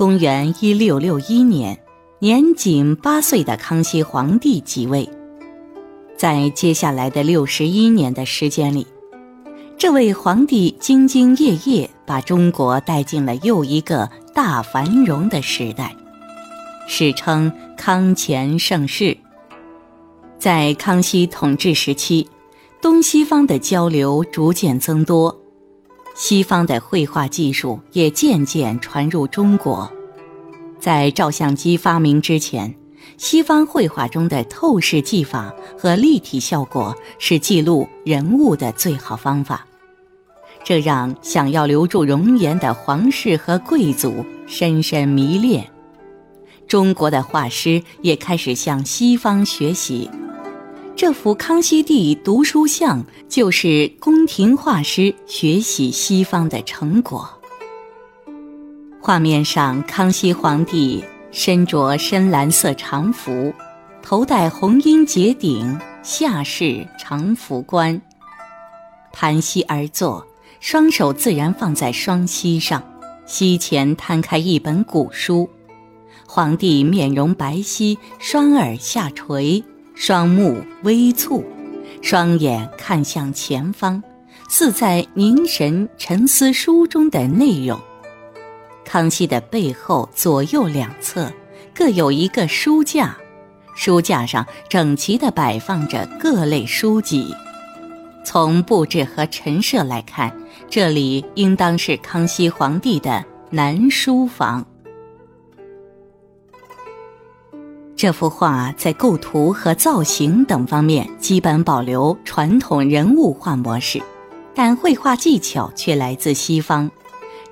公元一六六一年，年仅八岁的康熙皇帝即位。在接下来的六十一年的时间里，这位皇帝兢兢业业，把中国带进了又一个大繁荣的时代，史称康乾盛世。在康熙统治时期，东西方的交流逐渐增多，西方的绘画技术也渐渐传入中国。在照相机发明之前，西方绘画中的透视技法和立体效果是记录人物的最好方法。这让想要留住容颜的皇室和贵族深深迷恋，中国的画师也开始向西方学习。这幅康熙帝读书像就是宫廷画师学习西方的成果。画面上，康熙皇帝身着深蓝色长服，头戴红缨结顶，下饰长服冠，盘膝而坐。双手自然放在双膝上，膝前摊开一本古书。皇帝面容白皙，双耳下垂，双目微蹙，双眼看向前方，似在凝神沉思书中的内容。康熙的背后左右两侧各有一个书架，书架上整齐地摆放着各类书籍。从布置和陈设来看，这里应当是康熙皇帝的南书房。这幅画在构图和造型等方面基本保留传统人物画模式，但绘画技巧却来自西方。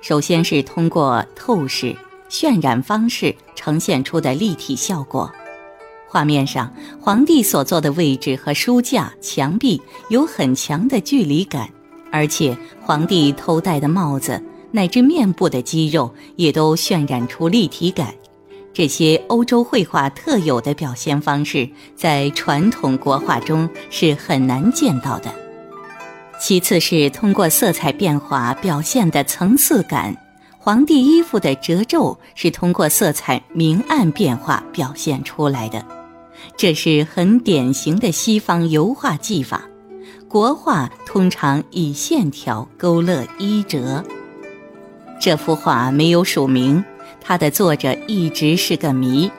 首先是通过透视、渲染方式呈现出的立体效果。画面上，皇帝所坐的位置和书架、墙壁有很强的距离感，而且皇帝头戴的帽子乃至面部的肌肉也都渲染出立体感。这些欧洲绘画特有的表现方式，在传统国画中是很难见到的。其次是通过色彩变化表现的层次感，皇帝衣服的褶皱是通过色彩明暗变化表现出来的。这是很典型的西方油画技法，国画通常以线条勾勒衣褶。这幅画没有署名，它的作者一直是个谜。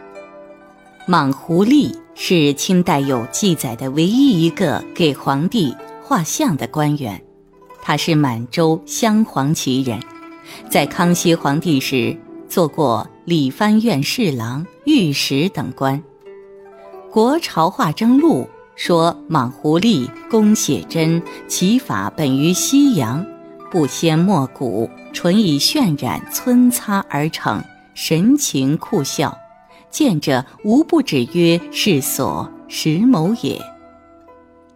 莽狐狸是清代有记载的唯一一个给皇帝画像的官员，他是满洲镶黄旗人，在康熙皇帝时做过理藩院侍郎、御史等官。《国朝画征录》说：“莽狐狸工写真，其法本于西洋，不先墨骨，纯以渲染皴擦而成，神情酷笑，见者无不指曰是所石某也。”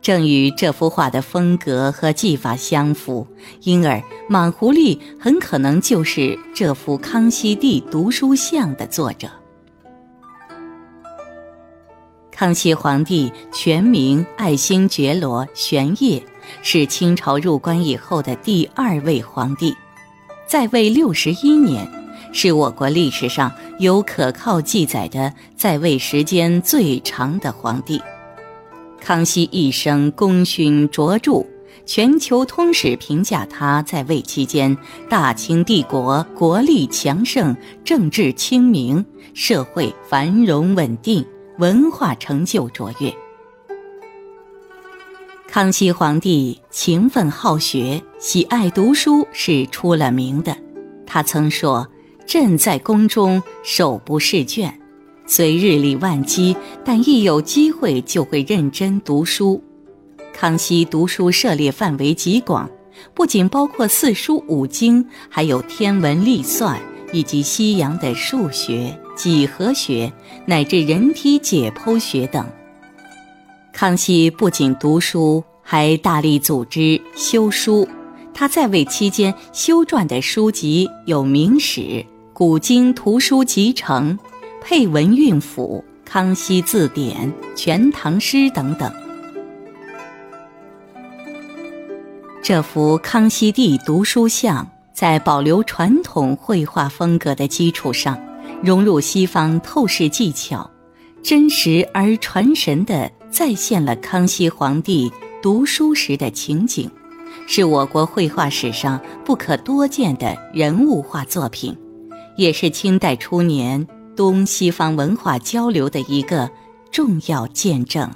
正与这幅画的风格和技法相符，因而莽胡利很可能就是这幅康熙帝读书像的作者。康熙皇帝全名爱新觉罗·玄烨，是清朝入关以后的第二位皇帝，在位六十一年，是我国历史上有可靠记载的在位时间最长的皇帝。康熙一生功勋卓著，全球通史评价他在位期间，大清帝国国力强盛，政治清明，社会繁荣稳定。文化成就卓越。康熙皇帝勤奋好学，喜爱读书，是出了名的。他曾说：“朕在宫中手不释卷，虽日理万机，但一有机会就会认真读书。”康熙读书涉猎范围极广，不仅包括四书五经，还有天文历算以及西洋的数学。几何学乃至人体解剖学等。康熙不仅读书，还大力组织修书。他在位期间修撰的书籍有《明史》《古今图书集成》《配文韵府》《康熙字典》《全唐诗》等等。这幅康熙帝读书像在保留传统绘画风格的基础上，融入西方透视技巧，真实而传神地再现了康熙皇帝读书时的情景，是我国绘画史上不可多见的人物画作品，也是清代初年东西方文化交流的一个重要见证。